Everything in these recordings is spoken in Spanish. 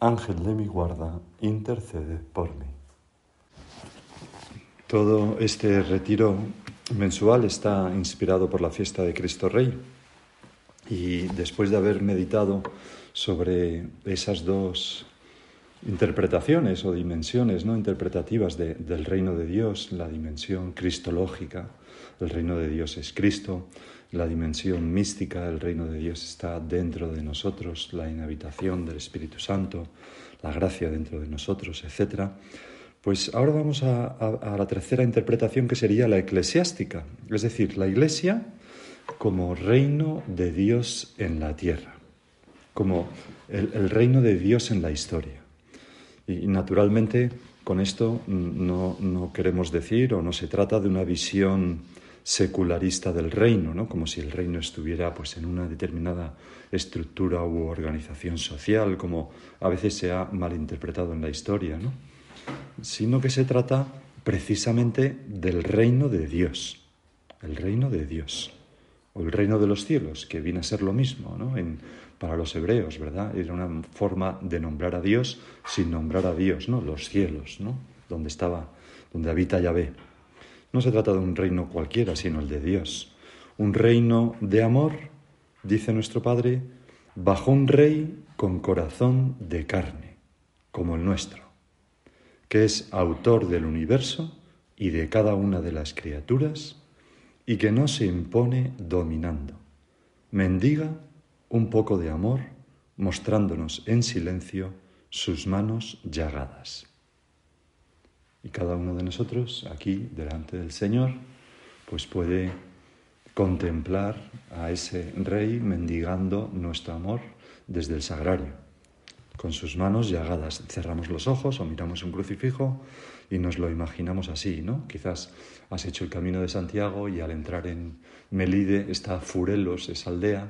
Ángel de mi guarda, intercede por mí. Todo este retiro mensual está inspirado por la fiesta de Cristo Rey y después de haber meditado sobre esas dos interpretaciones o dimensiones no interpretativas del reino de Dios, la dimensión cristológica, el reino de Dios es Cristo, la dimensión mística, el reino de Dios está dentro de nosotros, la inhabitación del Espíritu Santo, la gracia dentro de nosotros, etc. Pues ahora vamos a, la tercera interpretación que sería la eclesiástica, es decir, la Iglesia como reino de Dios en la tierra, como el reino de Dios en la historia. Y naturalmente con esto no, queremos decir o no se trata de una visión secularista del reino, ¿no? como si el reino estuviera pues, en una determinada estructura u organización social, como a veces se ha malinterpretado en la historia, ¿no? sino que se trata precisamente del reino de Dios, el reino de Dios, o el reino de los cielos, que viene a ser lo mismo, ¿no? Para los hebreos, ¿verdad? Era una forma de nombrar a Dios sin nombrar a Dios, ¿no? Los cielos, ¿no? Donde estaba, donde habita Yahvé. No se trata de un reino cualquiera, sino el de Dios. Un reino de amor, dice nuestro Padre, bajo un rey con corazón de carne, como el nuestro, que es autor del universo y de cada una de las criaturas, y que no se impone dominando, mendiga un poco de amor, mostrándonos en silencio sus manos llagadas. Y cada uno de nosotros aquí delante del Señor, pues puede contemplar a ese rey mendigando nuestro amor desde el sagrario, con sus manos llagadas. Cerramos los ojos o miramos un crucifijo y nos lo imaginamos así, ¿no? Quizás has hecho el camino de Santiago y al entrar en Melide está Furelos, esa aldea,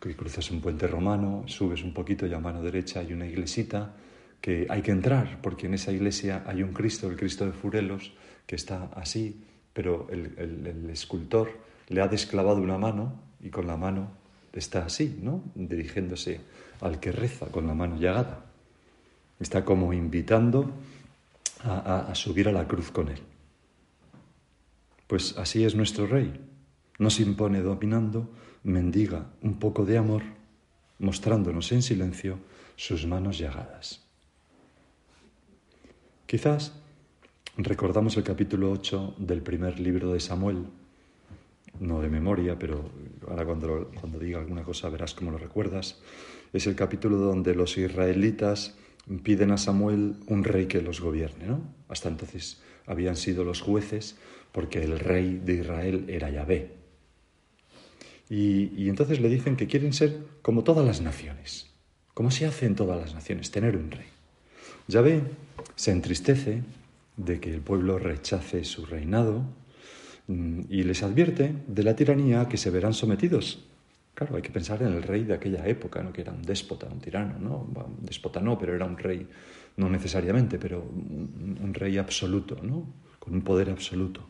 que cruzas un puente romano, subes un poquito y a mano derecha hay una iglesita que hay que entrar, porque en esa iglesia hay un Cristo, el Cristo de Furelos, que está así, pero el, escultor le ha desclavado una mano y con la mano está así, ¿no? Dirigiéndose al que reza con la mano llagada. Está como invitando a subir a la cruz con él. Pues así es nuestro Rey. No se impone dominando, mendiga un poco de amor, mostrándonos en silencio sus manos llagadas. Quizás recordamos el capítulo 8 del primer libro de Samuel, no de memoria, pero ahora cuando, cuando diga alguna cosa verás cómo lo recuerdas. Es el capítulo donde los israelitas piden a Samuel un rey que los gobierne, ¿no? Hasta entonces habían sido los jueces porque el rey de Israel era Yahvé, y, entonces le dicen que quieren ser como todas las naciones. como se hace en todas las naciones? Tener un rey. Yahvé se entristece de que el pueblo rechace su reinado mm, y les advierte de la tiranía que se verán sometidos. Claro, hay que pensar en el rey de aquella época, ¿no? que era un déspota, un tirano, ¿no? Un déspota no, pero era un rey, no necesariamente, pero un, rey absoluto, ¿no? con un poder absoluto.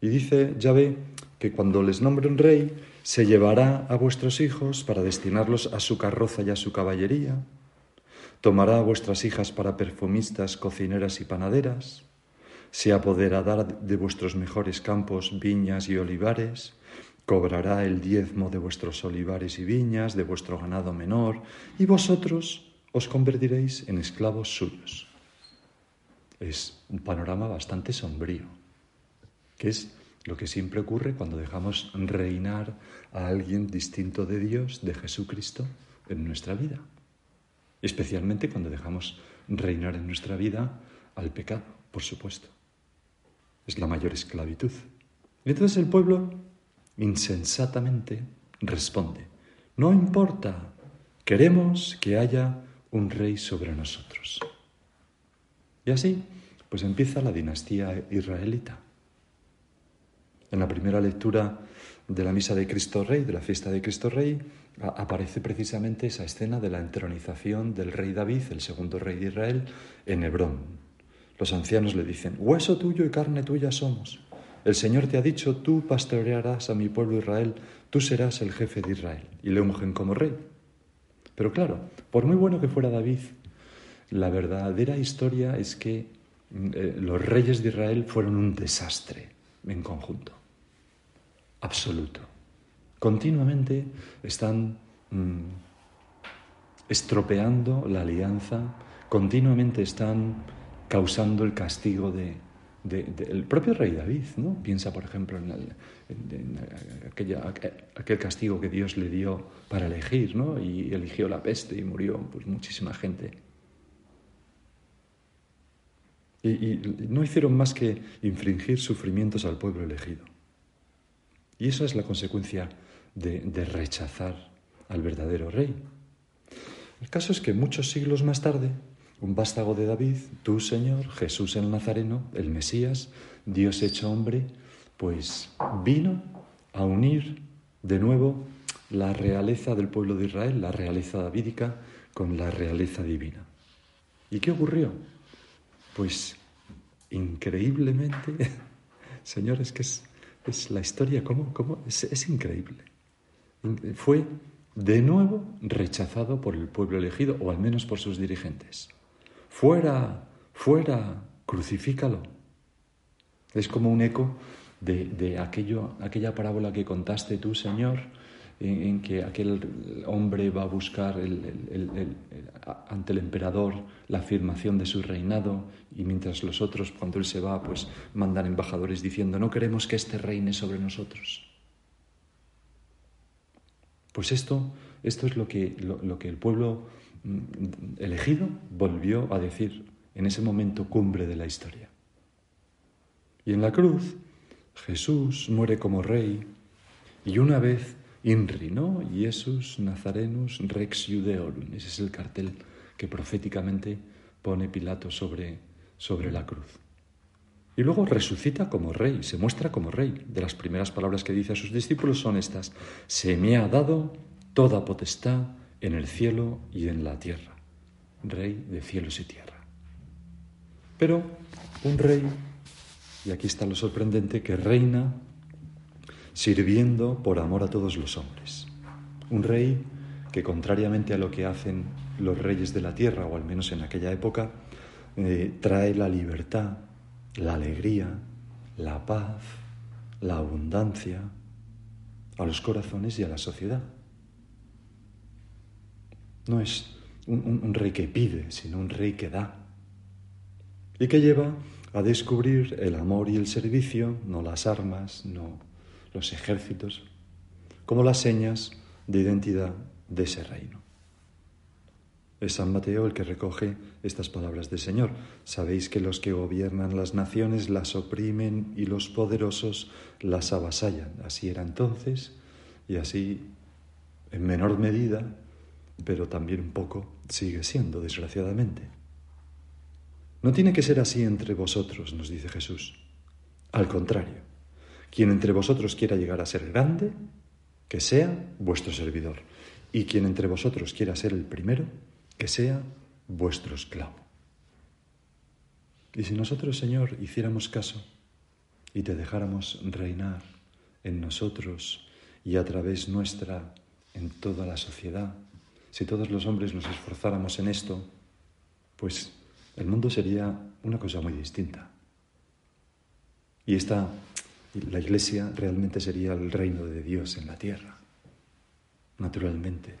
Y dice Yahvé que cuando les nombre un rey, se llevará a vuestros hijos para destinarlos a su carroza y a su caballería, tomará a vuestras hijas para perfumistas, cocineras y panaderas, se apoderará de vuestros mejores campos, viñas y olivares, cobrará el diezmo de vuestros olivares y viñas, de vuestro ganado menor, y vosotros os convertiréis en esclavos suyos. Es un panorama bastante sombrío, que es lo que siempre ocurre cuando dejamos reinar a alguien distinto de Dios, de Jesucristo, en nuestra vida. Especialmente cuando dejamos reinar en nuestra vida al pecado, por supuesto. Es la mayor esclavitud. Y entonces el pueblo insensatamente responde, no importa, queremos que haya un rey sobre nosotros. Y así, pues empieza la dinastía israelita. En la primera lectura de la misa de Cristo Rey, de la fiesta de Cristo Rey, aparece precisamente esa escena de la entronización del rey David, el segundo rey de Israel, en Hebrón. Los ancianos le dicen, hueso tuyo y carne tuya somos. El Señor te ha dicho, tú pastorearás a mi pueblo Israel, tú serás el jefe de Israel. Y le ungen como rey. Pero claro, por muy bueno que fuera David, la verdadera historia es que mm, eh, los reyes de Israel fueron un desastre en conjunto absoluto. Continuamente están mm, estropeando la alianza, continuamente están causando el castigo de, del propio rey David. ¿no? Piensa, por ejemplo, en, aquel castigo que Dios le dio para elegir, ¿no? y eligió la peste y murió pues, muchísima gente. y no hicieron más que infringir sufrimientos al pueblo elegido. Y esa es la consecuencia de, rechazar al verdadero rey. El caso es que muchos siglos más tarde, un vástago de David, tú Señor, Jesús el Nazareno, el Mesías, Dios hecho hombre, pues vino a unir de nuevo la realeza del pueblo de Israel, la realeza davídica, con la realeza divina. ¿Y qué ocurrió? Pues increíblemente, señores, que es es la historia, ¿cómo? cómo? Es, increíble. Fue de nuevo rechazado por el pueblo elegido, o al menos por sus dirigentes. Fuera, fuera, crucifícalo. Es como un eco de, aquello, aquella parábola que contaste tú, Señor, en, que aquel hombre va a buscar ante el emperador la afirmación de su reinado y mientras los otros, cuando él se va, pues mandan embajadores diciendo, no queremos que este reine sobre nosotros. Pues esto, esto es lo que, lo que el pueblo mm, elegido volvió a decir en ese momento cumbre de la historia. Y en la cruz, Jesús muere como rey y una vez INRI, ¿no? Iesus Nazarenus Rex Judeorum. Ese es el cartel que proféticamente pone Pilato sobre, sobre la cruz. Y luego resucita como rey, se muestra como rey. De las primeras palabras que dice a sus discípulos son estas, se me ha dado toda potestad en el cielo y en la tierra. Rey de cielos y tierra. Pero un rey, y aquí está lo sorprendente, que reina sirviendo por amor a todos los hombres. Un rey que, contrariamente a lo que hacen los reyes de la tierra, o al menos en aquella época, eh, trae la libertad, la alegría, la paz, la abundancia a los corazones y a la sociedad. No es un rey que pide, sino un rey que da. Y que lleva a descubrir el amor y el servicio, no las armas, no los ejércitos, como las señas de identidad de ese reino. Es San Mateo el que recoge estas palabras del Señor. Sabéis que los que gobiernan las naciones las oprimen y los poderosos las avasallan. Así era entonces y así en menor medida, pero también un poco sigue siendo, desgraciadamente. No tiene que ser así entre vosotros, nos dice Jesús. Al contrario, quien entre vosotros quiera llegar a ser grande, que sea vuestro servidor. Y quien entre vosotros quiera ser el primero, que sea vuestro esclavo. Y si nosotros, Señor, hiciéramos caso y te dejáramos reinar en nosotros y a través nuestra en toda la sociedad, si todos los hombres nos esforzáramos en esto, pues el mundo sería una cosa muy distinta. Y esta la iglesia realmente sería el reino de Dios en la tierra, naturalmente.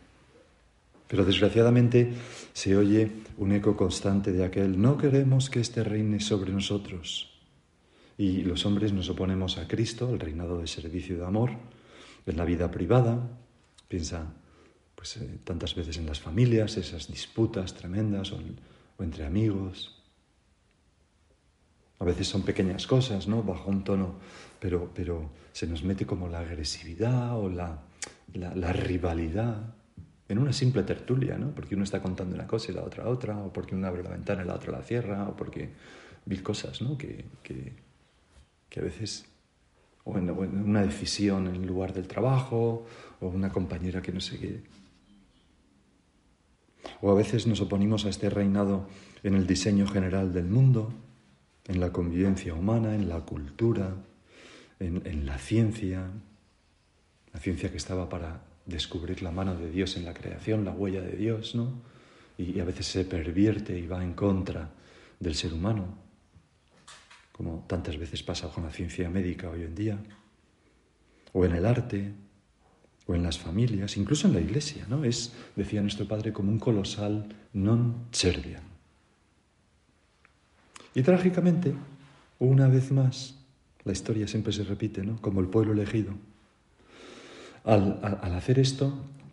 Pero desgraciadamente se oye un eco constante de aquel, no queremos que este reine sobre nosotros. Y los hombres nos oponemos a Cristo, al reinado de servicio y de amor, en la vida privada. Piensa pues, eh, tantas veces en las familias, esas disputas tremendas o entre amigos. A veces son pequeñas cosas, ¿no? Bajo un tono, pero, pero se nos mete como la agresividad o la, la, rivalidad. en una simple tertulia, ¿no? Porque uno está contando una cosa y la otra otra, o porque uno abre la ventana y la otra la cierra, o porque mil cosas, ¿no? Que, que, que a veces, o en, una decisión en lugar del trabajo, o una compañera que no sé qué. O a veces nos oponimos a este reinado en el diseño general del mundo, en la convivencia humana, en la cultura, en, la ciencia, la ciencia que estaba para descubrir la mano de Dios en la creación, la huella de Dios, ¿no? Y, a veces se pervierte y va en contra del ser humano, como tantas veces pasa con la ciencia médica hoy en día, o en el arte, o en las familias, incluso en la iglesia, ¿no? Es, decía nuestro padre, como un colosal non serviam. Y trágicamente, una vez más, la historia siempre se repite, ¿no? Como el pueblo elegido, al, hacer esto,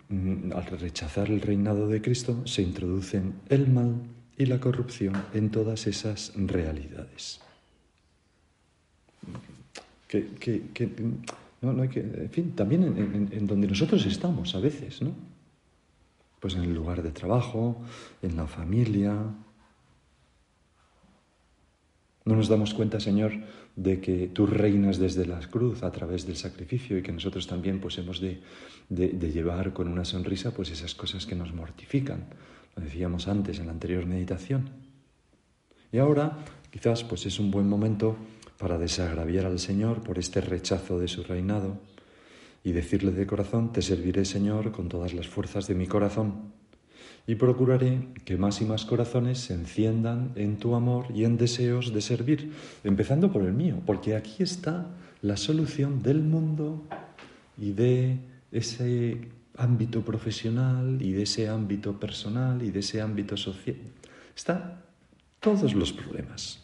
mm, al rechazar el reinado de Cristo, se introducen el mal y la corrupción en todas esas realidades. no, hay que, en fin, también en, en, donde nosotros estamos a veces, ¿no? Pues en el lugar de trabajo, en la familia, no nos damos cuenta, Señor, de que tú reinas desde la cruz a través del sacrificio y que nosotros también pues, hemos de, llevar con una sonrisa pues, esas cosas que nos mortifican. Lo decíamos antes en la anterior meditación. Y ahora quizás pues, es un buen momento para desagraviar al Señor por este rechazo de su reinado y decirle de corazón, te serviré Señor con todas las fuerzas de mi corazón y procuraré que más y más corazones se enciendan en tu amor y en deseos de servir, empezando por el mío, porque aquí está la solución del mundo y de ese ámbito profesional y de ese ámbito personal y de ese ámbito social. Está todos los problemas.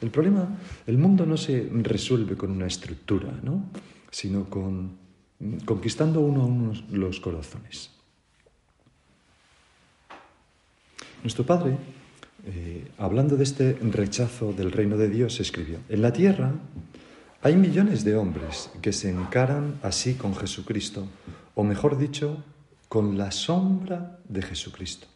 El problema, el mundo no se resuelve con una estructura, ¿no? sino con conquistando uno a uno los corazones. Nuestro Padre, eh, hablando de este rechazo del reino de Dios, escribió, en la tierra hay millones de hombres que se encaran así con Jesucristo, o mejor dicho, con la sombra de Jesucristo,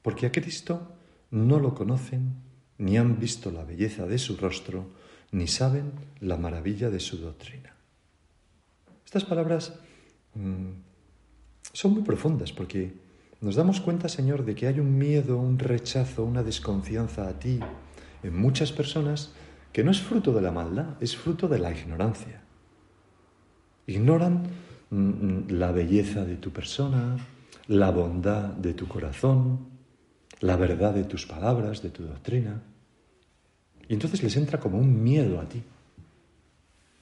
porque a Cristo no lo conocen, ni han visto la belleza de su rostro, ni saben la maravilla de su doctrina. Estas palabras mm, son muy profundas porque nos damos cuenta, Señor, de que hay un miedo, un rechazo, una desconfianza a ti en muchas personas que no es fruto de la maldad, es fruto de la ignorancia. Ignoran mm, la belleza de tu persona, la bondad de tu corazón, la verdad de tus palabras, de tu doctrina. Y entonces les entra como un miedo a ti,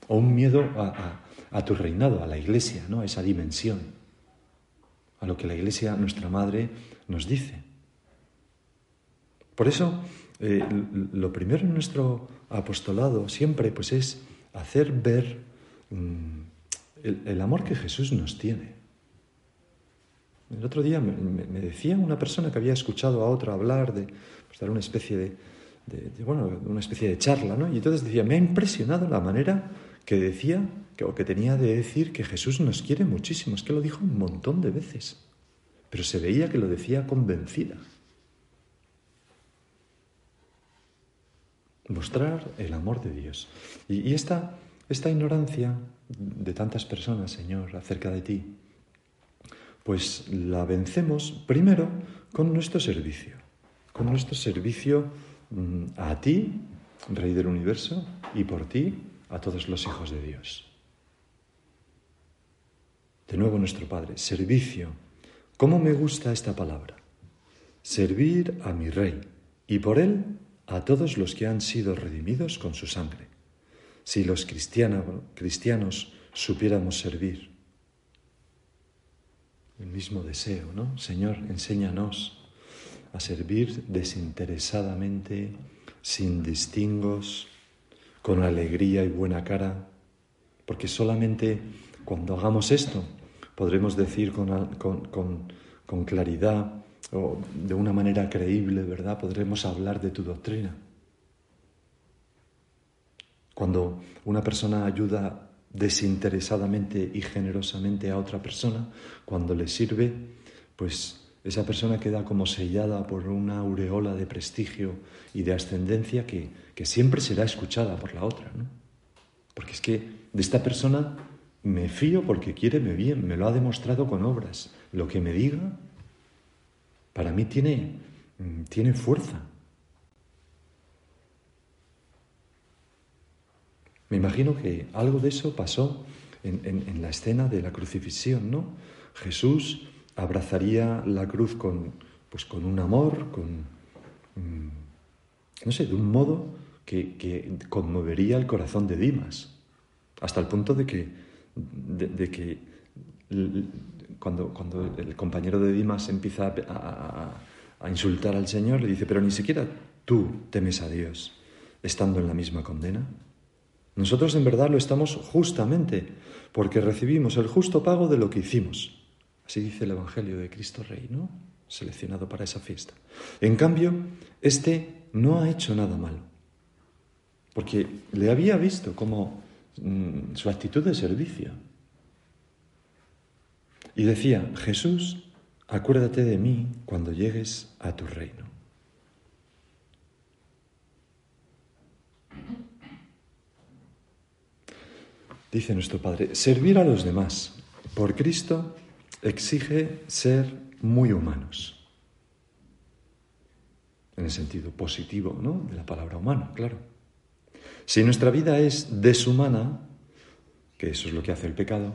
o un miedo a, a tu reinado, a la iglesia, ¿no? a esa dimensión a lo que la Iglesia, nuestra Madre, nos dice. Por eso, eh, lo primero en nuestro apostolado siempre pues, es hacer ver mm, el, amor que Jesús nos tiene. El otro día me, decía una persona que había escuchado a otra hablar de pues, dar una especie de, bueno, una especie de charla, ¿no? Y entonces decía, me ha impresionado la manera que decía o que tenía de decir que Jesús nos quiere muchísimo. Es que lo dijo un montón de veces, pero se veía que lo decía convencida. Mostrar el amor de Dios. Y, esta, esta ignorancia de tantas personas, Señor, acerca de ti, pues la vencemos primero con nuestro servicio, con nuestro servicio mm, a ti, Rey del Universo, y por ti a todos los hijos de Dios. De nuevo nuestro Padre, servicio. ¿Cómo me gusta esta palabra? Servir a mi Rey y por él a todos los que han sido redimidos con su sangre. Si los cristianos supiéramos servir. El mismo deseo, ¿no? Señor, enséñanos a servir desinteresadamente, sin distingos, con alegría y buena cara, porque solamente cuando hagamos esto podremos decir con, claridad o de una manera creíble, ¿verdad? Podremos hablar de tu doctrina. Cuando una persona ayuda desinteresadamente y generosamente a otra persona, cuando le sirve, pues esa persona queda como sellada por una aureola de prestigio y de ascendencia que, que siempre será escuchada por la otra. ¿no? Porque es que de esta persona me fío porque quiere bien, me lo ha demostrado con obras. Lo que me diga, para mí tiene, mm, tiene fuerza. Me imagino que algo de eso pasó en, en la escena de la crucifixión, ¿no? Jesús abrazaría la cruz con, pues con un amor, con, mm, no sé, de un modo que, conmovería el corazón de Dimas, hasta el punto de que, de, que cuando, cuando, el compañero de Dimas empieza a, a insultar al Señor, le dice, pero ni siquiera tú temes a Dios, estando en la misma condena. Nosotros en verdad lo estamos justamente porque recibimos el justo pago de lo que hicimos. Así dice el Evangelio de Cristo Rey, ¿no? Seleccionado para esa fiesta. En cambio, este no ha hecho nada malo, porque le había visto como mm, su actitud de servicio. Y decía, Jesús, acuérdate de mí cuando llegues a tu reino. Dice nuestro Padre, servir a los demás por Cristo exige ser muy humanos. En el sentido positivo ¿no? de la palabra humano, claro. Si nuestra vida es deshumana, que eso es lo que hace el pecado,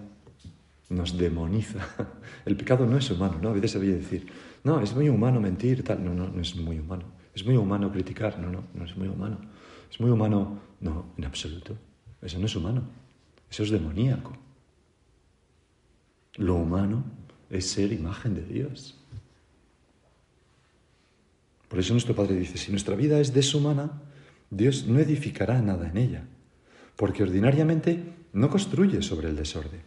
nos demoniza. El pecado no es humano, ¿no? A veces se decir, no, es muy humano mentir, tal. No, no, no es muy humano. Es muy humano criticar, no, no, no es muy humano. Es muy humano, no, en absoluto. Eso no es humano. Eso es demoníaco. Lo humano es ser imagen de Dios. Por eso nuestro Padre dice, si nuestra vida es deshumana, Dios no edificará nada en ella, porque ordinariamente no construye sobre el desorden,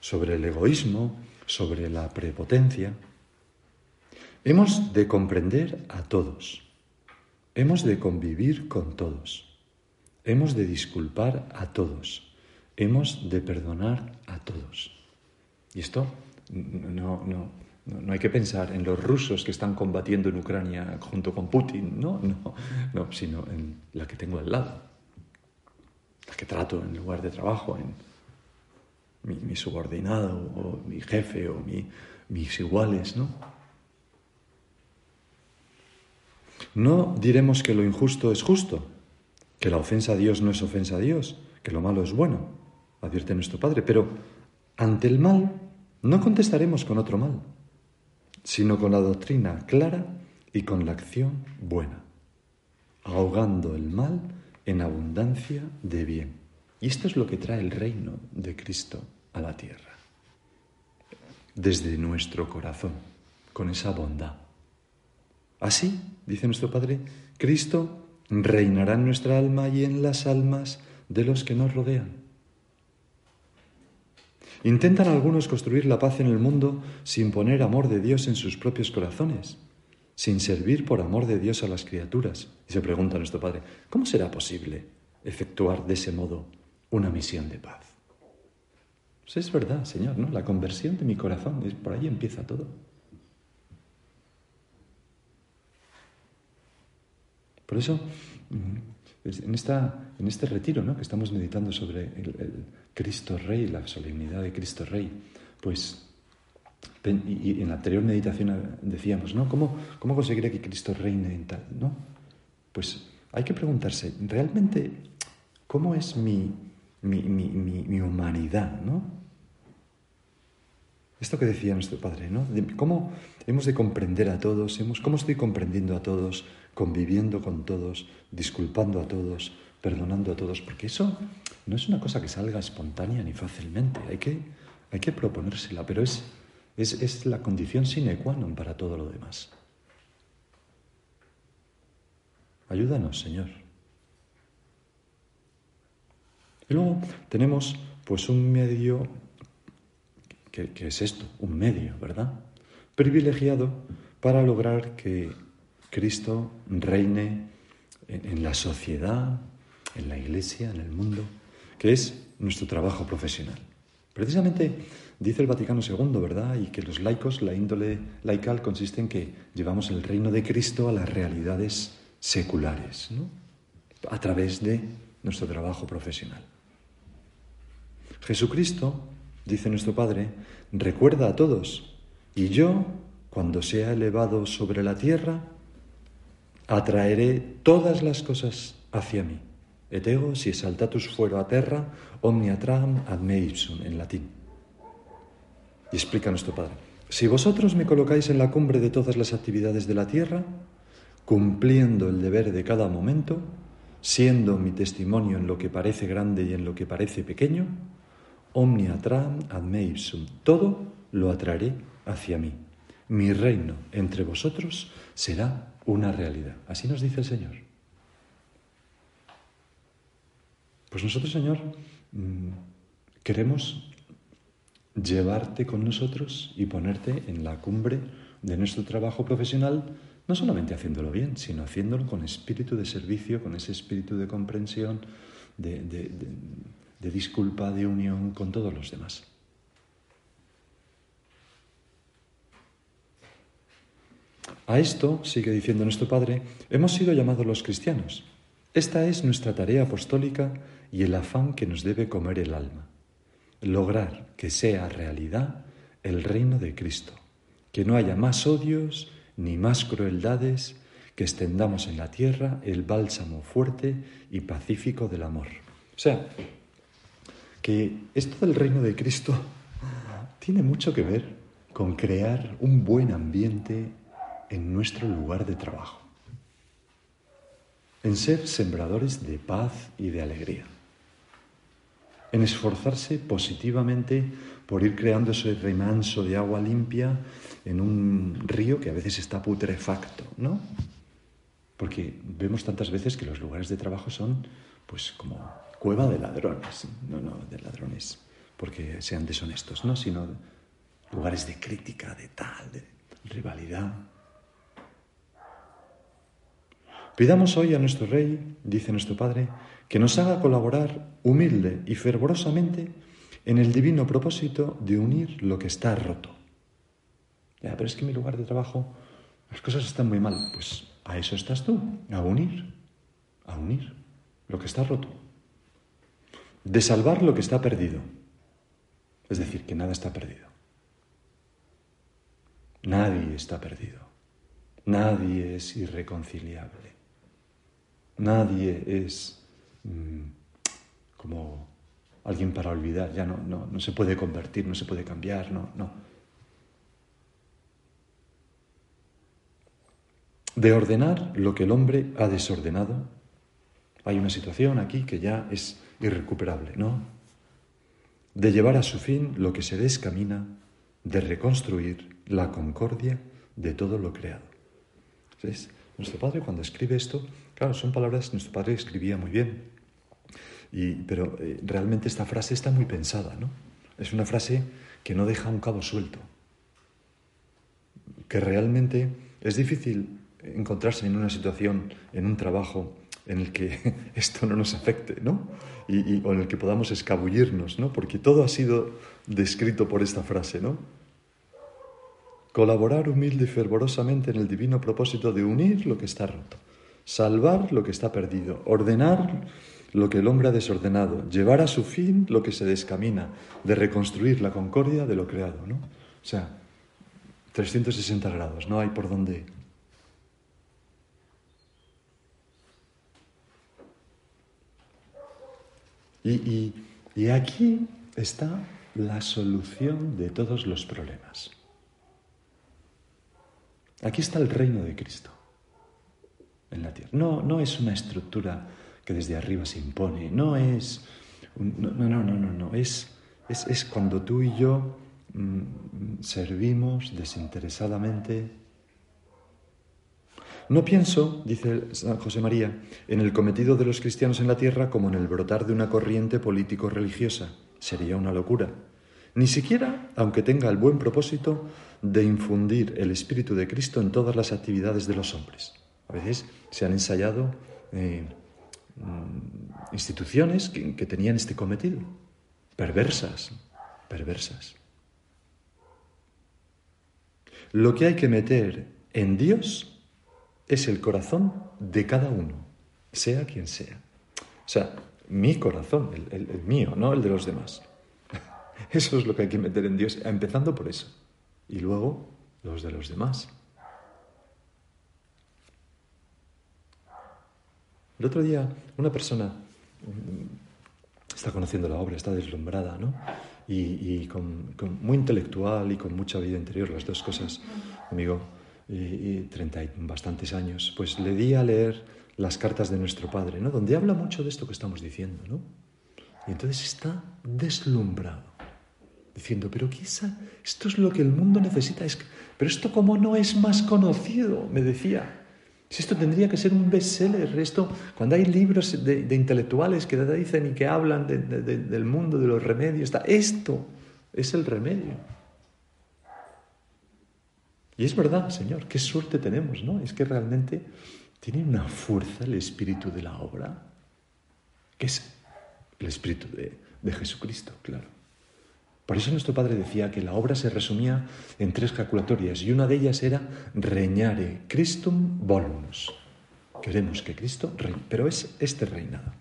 sobre el egoísmo, sobre la prepotencia. Hemos de comprender a todos, hemos de convivir con todos, hemos de disculpar a todos, hemos de perdonar a todos. Y esto no, no, no hay que pensar en los rusos que están combatiendo en Ucrania junto con Putin, no, no, no, sino en la que tengo al lado, la que trato en lugar de trabajo, en mi, subordinado o mi jefe o mis iguales, ¿no? No diremos que lo injusto es justo, que la ofensa a Dios no es ofensa a Dios, que lo malo es bueno, advierte nuestro Padre, pero ante el mal no contestaremos con otro mal, sino con la doctrina clara y con la acción buena, ahogando el mal en abundancia de bien. Y esto es lo que trae el reino de Cristo a la tierra, desde nuestro corazón, con esa bondad. Así, dice nuestro Padre, Cristo reinará en nuestra alma y en las almas de los que nos rodean. Intentan algunos construir la paz en el mundo sin poner amor de Dios en sus propios corazones, sin servir por amor de Dios a las criaturas. Y se pregunta nuestro Padre, ¿cómo será posible efectuar de ese modo una misión de paz? Pues es verdad, Señor, ¿no? La conversión de mi corazón, es, por ahí empieza todo. Por eso, mm, en, esta, en este retiro ¿no? que estamos meditando sobre el Cristo Rey, la solemnidad de Cristo Rey, pues y en la anterior meditación decíamos, ¿no? ¿Cómo, cómo conseguiré que Cristo reine en tal? ¿no? Pues hay que preguntarse, ¿realmente cómo es mi, mi, mi, mi humanidad? ¿no? Esto que decía nuestro Padre, ¿no? ¿Cómo hemos de comprender a todos? ¿Cómo estoy comprendiendo a todos, conviviendo con todos, disculpando a todos, perdonando a todos? Porque eso no es una cosa que salga espontánea ni fácilmente, hay que, hay que proponérsela, pero es, es, es la condición sine qua non para todo lo demás. Ayúdanos, Señor. Y luego tenemos pues un medio, que, que, es esto, un medio, ¿verdad? Privilegiado para lograr que Cristo reine en, la sociedad, en la iglesia, en el mundo que es nuestro trabajo profesional. Precisamente dice el Vaticano II, ¿verdad? Y que los laicos, la índole laical consiste en que llevamos el reino de Cristo a las realidades seculares, ¿no? A través de nuestro trabajo profesional. Jesucristo, dice nuestro Padre, recuerda a todos, y yo, cuando sea elevado sobre la tierra, atraeré todas las cosas hacia mí. Et ego, si exaltatus fuero a terra, omnia tram ad me ipsum, en latín. Y explica nuestro Padre, si vosotros me colocáis en la cumbre de todas las actividades de la tierra, cumpliendo el deber de cada momento, siendo mi testimonio en lo que parece grande y en lo que parece pequeño, omnia tram ad me ipsum, todo lo atraeré hacia mí. Mi reino entre vosotros será una realidad. Así nos dice el Señor. Pues nosotros, Señor, mm, queremos llevarte con nosotros y ponerte en la cumbre de nuestro trabajo profesional, no solamente haciéndolo bien, sino haciéndolo con espíritu de servicio, con ese espíritu de comprensión, de, de disculpa, de unión con todos los demás. A esto, sigue diciendo nuestro Padre, hemos sido llamados los cristianos. Esta es nuestra tarea apostólica y el afán que nos debe comer el alma. Lograr que sea realidad el reino de Cristo, que no haya más odios ni más crueldades, que extendamos en la tierra el bálsamo fuerte y pacífico del amor. O sea, que esto del reino de Cristo tiene mucho que ver con crear un buen ambiente en nuestro lugar de trabajo, en ser sembradores de paz y de alegría, en esforzarse positivamente por ir creando ese remanso de agua limpia en un río que a veces está putrefacto, ¿no? Porque vemos tantas veces que los lugares de trabajo son pues como cueva de ladrones, no, no, de ladrones porque sean deshonestos, no, sino lugares de crítica, de tal, de rivalidad. Pidamos hoy a nuestro Rey, dice nuestro Padre, que nos haga colaborar humilde y fervorosamente en el divino propósito de unir lo que está roto. Ya, pero es que en mi lugar de trabajo las cosas están muy mal. Pues a eso estás tú, a unir, a unir lo que está roto. De salvar lo que está perdido. Es decir, que nada está perdido. Nadie está perdido. Nadie es irreconciliable. Nadie es mm, como alguien para olvidar, ya no, no, no se puede convertir, no se puede cambiar, no, no. De ordenar lo que el hombre ha desordenado, hay una situación aquí que ya es irrecuperable, ¿no? De llevar a su fin lo que se descamina, de reconstruir la concordia de todo lo creado. ¿Ves? Nuestro padre cuando escribe esto, claro, son palabras que nuestro padre escribía muy bien, y, pero eh, realmente esta frase está muy pensada, ¿no? Es una frase que no deja un cabo suelto, que realmente es difícil encontrarse en una situación, en un trabajo en el que esto no nos afecte, ¿no? Y, o en el que podamos escabullirnos, ¿no? Porque todo ha sido descrito por esta frase, ¿no? Colaborar humilde y fervorosamente en el divino propósito de unir lo que está roto, salvar lo que está perdido, ordenar lo que el hombre ha desordenado, llevar a su fin lo que se descamina, de reconstruir la concordia de lo creado, ¿no? O sea, 360 grados, no hay por dónde. Y, y aquí está la solución de todos los problemas. Aquí está el reino de Cristo No, no es una estructura que desde arriba se impone, no es... no, no, no, no, no, es, es, es cuando tú y yo mm, servimos desinteresadamente. No pienso, dice San José María, en el cometido de los cristianos en la tierra como en el brotar de una corriente político-religiosa. Sería una locura. Ni siquiera, aunque tenga el buen propósito, de infundir el Espíritu de Cristo en todas las actividades de los hombres. A veces se han ensayado eh, mm, instituciones que, tenían este cometido, perversas, perversas. lo que hay que meter en Dios es el corazón de cada uno, sea quien sea. O sea, mi corazón, el, el mío, no el de los demás. Eso es lo que hay que meter en Dios, empezando por eso. Y luego los de los demás. El otro día una persona mm, está conociendo la obra, está deslumbrada, ¿no? Y, muy intelectual y con mucha vida interior, las dos cosas, amigo, y, treinta y bastantes años, pues le di a leer las cartas de nuestro Padre, ¿no? Donde habla mucho de esto que estamos diciendo, ¿no? Y entonces está deslumbrado, diciendo, pero quizá esto es lo que el mundo necesita, es pero esto como no es más conocido, me decía. Si esto tendría que ser un bestseller, esto, cuando hay libros de, intelectuales que dicen y que hablan del mundo, de los remedios, está, esto es el remedio. Y es verdad, Señor, qué suerte tenemos, ¿no? Es que realmente tiene una fuerza el espíritu de la obra, que es el espíritu de Jesucristo, claro. Por eso nuestro padre decía que la obra se resumía en tres calculatorias y una de ellas era reñare Christum volumus. Queremos que Cristo reine, pero es este reinado.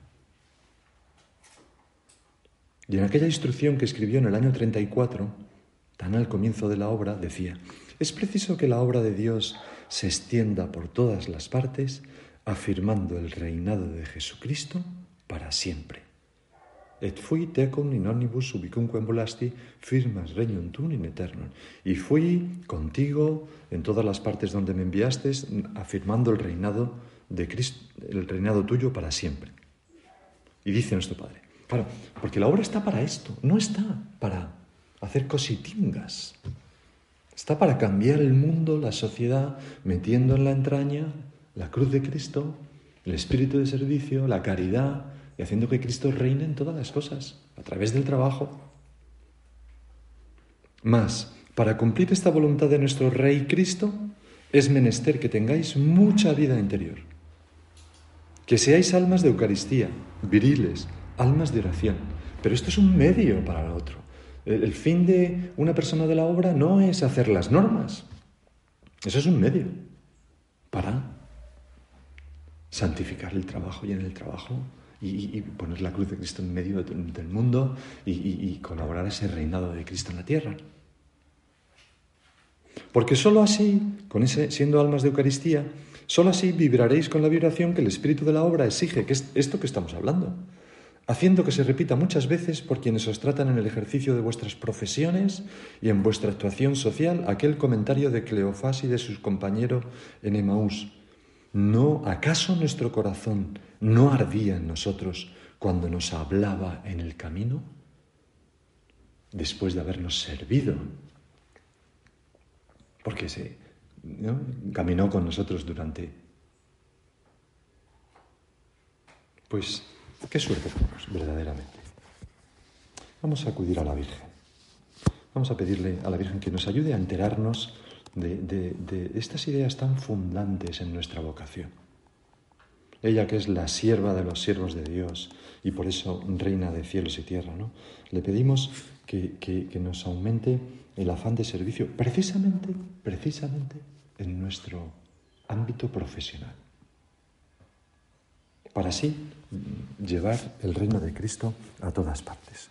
Y en aquella instrucción que escribió en el año 34, tan al comienzo de la obra, decía, es preciso que la obra de Dios se extienda por todas las partes, afirmando el reinado de Jesucristo para siempre et fui tecum in omnibus ubicunque volasti firmas regnum tuum in eternum. Y fui contigo en todas las partes donde me enviaste, afirmando el reinado de Cristo, el reinado tuyo para siempre. Y dice nuestro Padre, claro, porque la obra está para esto, no está para hacer cositingas. Está para cambiar el mundo, la sociedad, metiendo en la entraña la cruz de Cristo, el espíritu de servicio, la caridad, haciendo que Cristo reine en todas las cosas, a través del trabajo. Más, para cumplir esta voluntad de nuestro Rey Cristo, es menester que tengáis mucha vida interior, que seáis almas de Eucaristía, viriles, almas de oración. Pero esto es un medio para el otro. El, fin de una persona de la obra no es hacer las normas. Eso es un medio para santificar el trabajo y en el trabajo y, poner la cruz de Cristo en medio del mundo y, colaborar ese reinado de Cristo en la tierra. Porque sólo así, con ese, siendo almas de Eucaristía, sólo así vibraréis con la vibración que el espíritu de la obra exige, que es esto que estamos hablando, haciendo que se repita muchas veces por quienes os tratan en el ejercicio de vuestras profesiones y en vuestra actuación social aquel comentario de Cleofás y de sus compañeros en Emaús. ¿No acaso nuestro corazón no ardía en nosotros cuando nos hablaba en el camino? Después de habernos servido. Porque se caminó con nosotros durante. Pues, qué suerte tenemos, verdaderamente. Vamos a acudir a la Virgen. Vamos a pedirle a la Virgen que nos ayude a enterarnos de, estas ideas tan fundantes en nuestra vocación. Ella que es la sierva de los siervos de Dios y por eso reina de cielos y tierra, ¿no? Le pedimos que, que nos aumente el afán de servicio precisamente, precisamente en nuestro ámbito profesional. Para así llevar el reino de Cristo a todas partes.